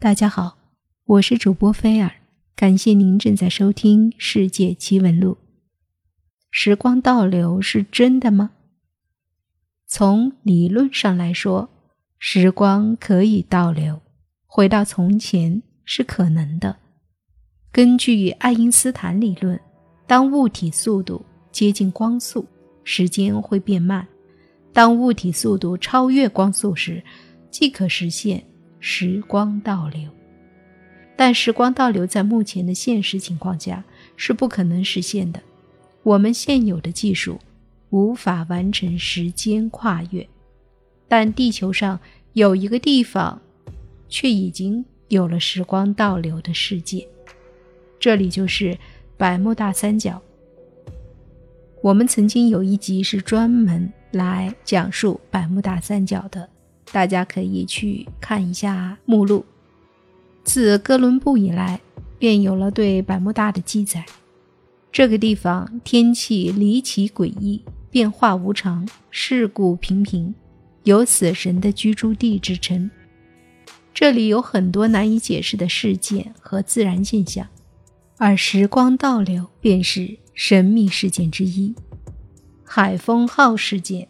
大家好，我是主播菲尔，感谢您正在收听《世界奇闻录》。时光倒流是真的吗？从理论上来说，时光可以倒流，回到从前是可能的。根据爱因斯坦理论，当物体速度接近光速，时间会变慢；当物体速度超越光速时，即可实现。时光倒流，但时光倒流在目前的现实情况下是不可能实现的。我们现有的技术无法完成时间跨越，但地球上有一个地方却已经有了时光倒流的世界，这里就是百慕大三角。我们曾经有一集是专门来讲述百慕大三角的。大家可以去看一下目录。自哥伦布以来，便有了对百慕大的记载。这个地方天气离奇诡异，变化无常，事故频频，有“死神的居住地”之称。这里有很多难以解释的事件和自然现象，而时光倒流便是神秘事件之一。海风号事件，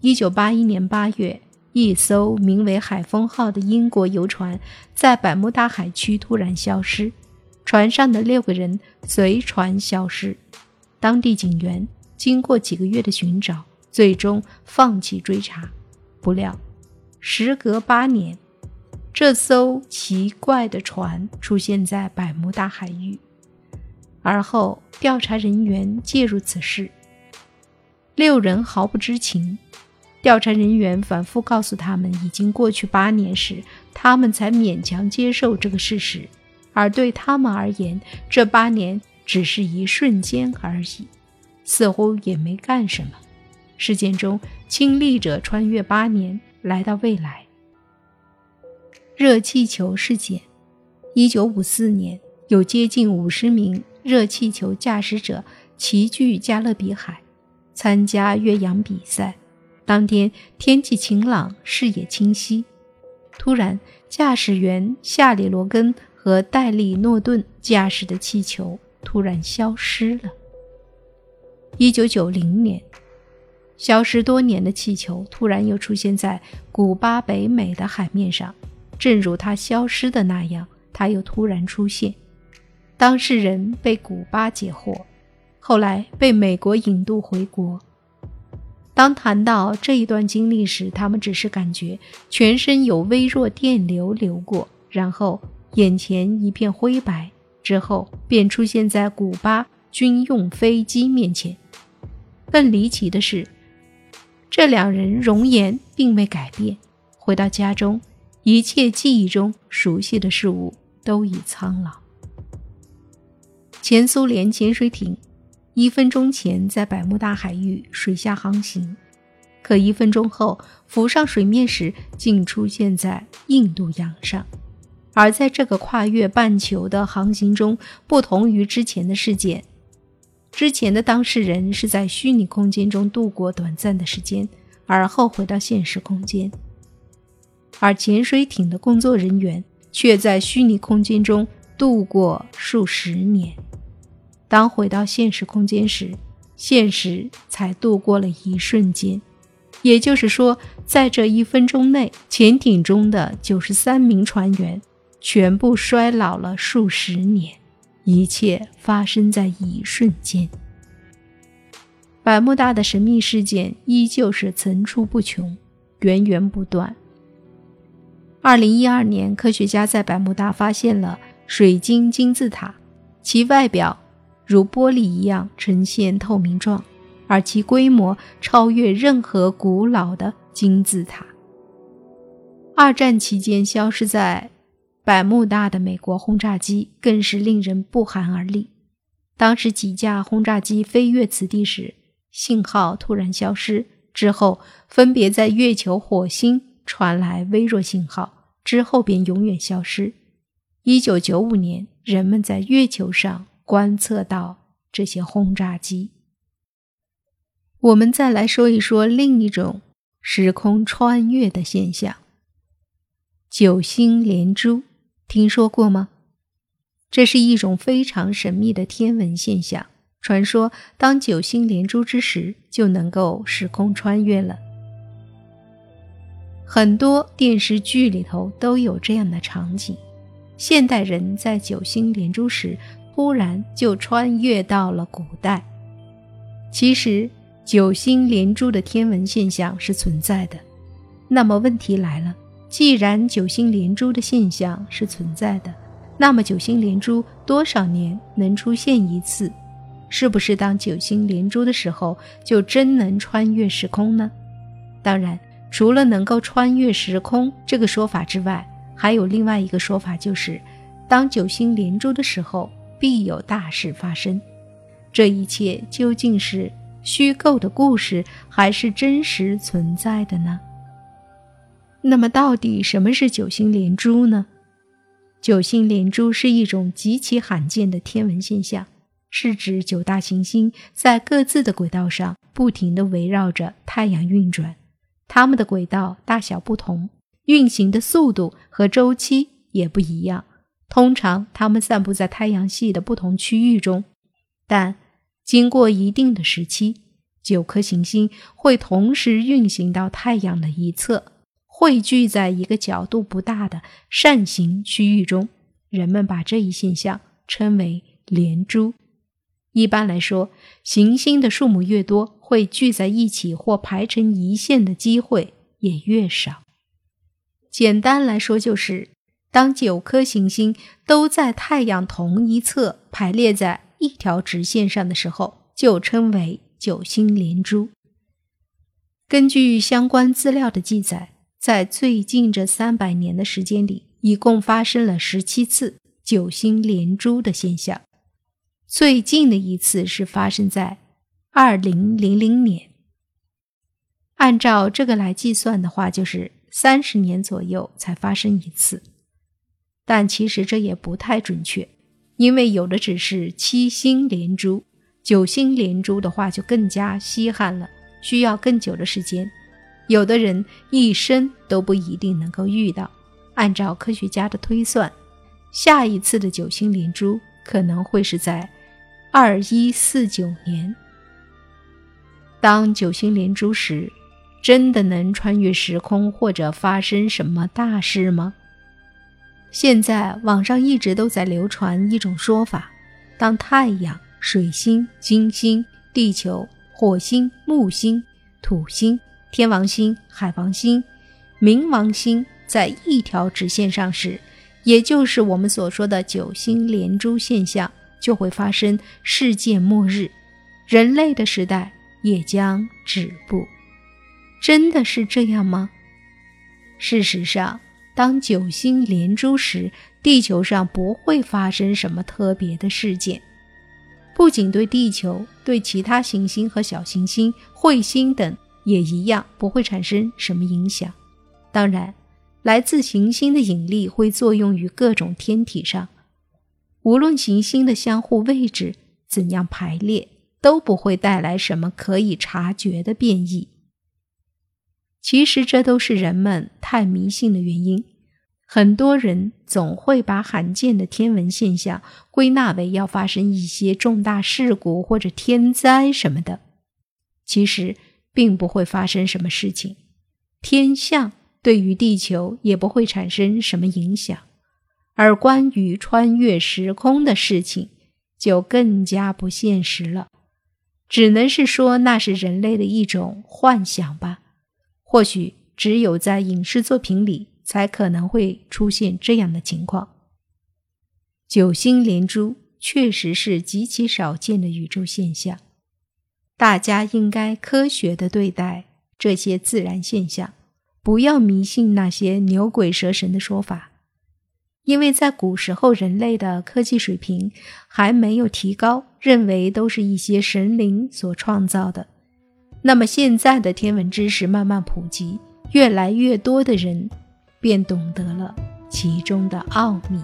一九八一年八月。一艘名为“海风号”的英国游船在百慕大海区突然消失，船上的六个人随船消失。当地警员经过几个月的寻找，最终放弃追查。不料，时隔八年，这艘奇怪的船出现在百慕大海域。而后，调查人员介入此事，六人毫不知情。调查人员反复告诉他们，已经过去八年时，他们才勉强接受这个事实。而对他们而言，这八年只是一瞬间而已，似乎也没干什么。事件中，亲历者穿越八年，来到未来。热气球事件：一九五四年，有接近五十名热气球驾驶者齐聚加勒比海，参加越洋比赛。当天天气晴朗，视野清晰。突然，驾驶员夏里罗根和戴利诺顿驾驶的气球突然消失了。一九九零年，消失多年的气球突然又出现在古巴北美的海面上，正如它消失的那样，它又突然出现。当事人被古巴截获，后来被美国引渡回国。当谈到这一段经历时，他们只是感觉全身有微弱电流流过，然后眼前一片灰白，之后便出现在古巴军用飞机面前。更离奇的是，这两人容颜并未改变。回到家中，一切记忆中熟悉的事物都已苍老。前苏联潜水艇。一分钟前在百慕大海域水下航行，可一分钟后浮上水面时，竟出现在印度洋上。而在这个跨越半球的航行中，不同于之前的事件，之前的当事人是在虚拟空间中度过短暂的时间，而后回到现实空间；而潜水艇的工作人员却在虚拟空间中度过数十年。当回到现实空间时，现实才度过了一瞬间。也就是说，在这一分钟内，潜艇中的九十三名船员全部衰老了数十年。一切发生在一瞬间。百慕大的神秘事件依旧是层出不穷，源源不断。二零一二年，科学家在百慕大发现了水晶金字塔，其外表。如玻璃一样呈现透明状，而其规模超越任何古老的金字塔。二战期间消失在百慕大的美国轰炸机更是令人不寒而栗。当时几架轰炸机飞越此地时，信号突然消失，之后分别在月球、火星传来微弱信号，之后便永远消失。一九九五年，人们在月球上。观测到这些轰炸机。我们再来说一说另一种时空穿越的现象——九星连珠。听说过吗？这是一种非常神秘的天文现象。传说，当九星连珠之时，就能够时空穿越了。很多电视剧里头都有这样的场景：现代人在九星连珠时，忽然就穿越到了古代。其实，九星连珠的天文现象是存在的。那么问题来了：既然九星连珠的现象是存在的，那么九星连珠多少年能出现一次？是不是当九星连珠的时候，就真能穿越时空呢？当然，除了能够穿越时空这个说法之外，还有另外一个说法，就是当九星连珠的时候，必有大事发生。这一切究竟是虚构的故事，还是真实存在的呢？那么，到底什么是九星连珠呢？九星连珠是一种极其罕见的天文现象。是指九大行星在各自的轨道上不停地围绕着太阳运转，它们的轨道大小不同，运行的速度和周期也不一样。通常，它们散布在太阳系的不同区域中，但经过一定的时期，九颗行星会同时运行到太阳的一侧，汇聚在一个角度不大的扇形区域中。人们把这一现象称为连珠。一般来说，行星的数目越多，会聚在一起或排成一线的机会也越少。简单来说，就是当九颗行星都在太阳同一侧排列在一条直线上的时候，就称为九星连珠。根据相关资料的记载，在最近这三百年的时间里，一共发生了十七次九星连珠的现象。最近的一次是发生在二零零零年，按照这个来计算的话，就是三十年左右才发生一次。但其实这也不太准确，因为有的只是七星连珠，九星连珠的话就更加稀罕了，需要更久的时间，有的人一生都不一定能够遇到。按照科学家的推算，下一次的九星连珠可能会是在。二一四九年，当九星连珠时，真的能穿越时空或者发生什么大事吗？现在网上一直都在流传一种说法：当太阳、水星、金星、地球、火星、木星、土星、天王星、海王星、冥王星在一条直线上时，也就是我们所说的九星连珠现象。就会发生世界末日，人类的时代也将止步。真的是这样吗？事实上，当九星连珠时，地球上不会发生什么特别的事件，不仅对地球，对其他行星和小行星、彗星等也一样不会产生什么影响。当然，来自行星的引力会作用于各种天体上。无论行星的相互位置怎样排列，都不会带来什么可以察觉的变异。其实这都是人们太迷信的原因。很多人总会把罕见的天文现象归纳为要发生一些重大事故或者天灾什么的。其实并不会发生什么事情，天象对于地球也不会产生什么影响。而关于穿越时空的事情，就更加不现实了，只能是说那是人类的一种幻想吧。或许只有在影视作品里才可能会出现这样的情况。九星连珠确实是极其少见的宇宙现象，大家应该科学的对待这些自然现象，不要迷信那些牛鬼蛇神的说法。因为在古时候，人类的科技水平还没有提高，认为都是一些神灵所创造的。那么现在的天文知识慢慢普及，越来越多的人便懂得了其中的奥秘。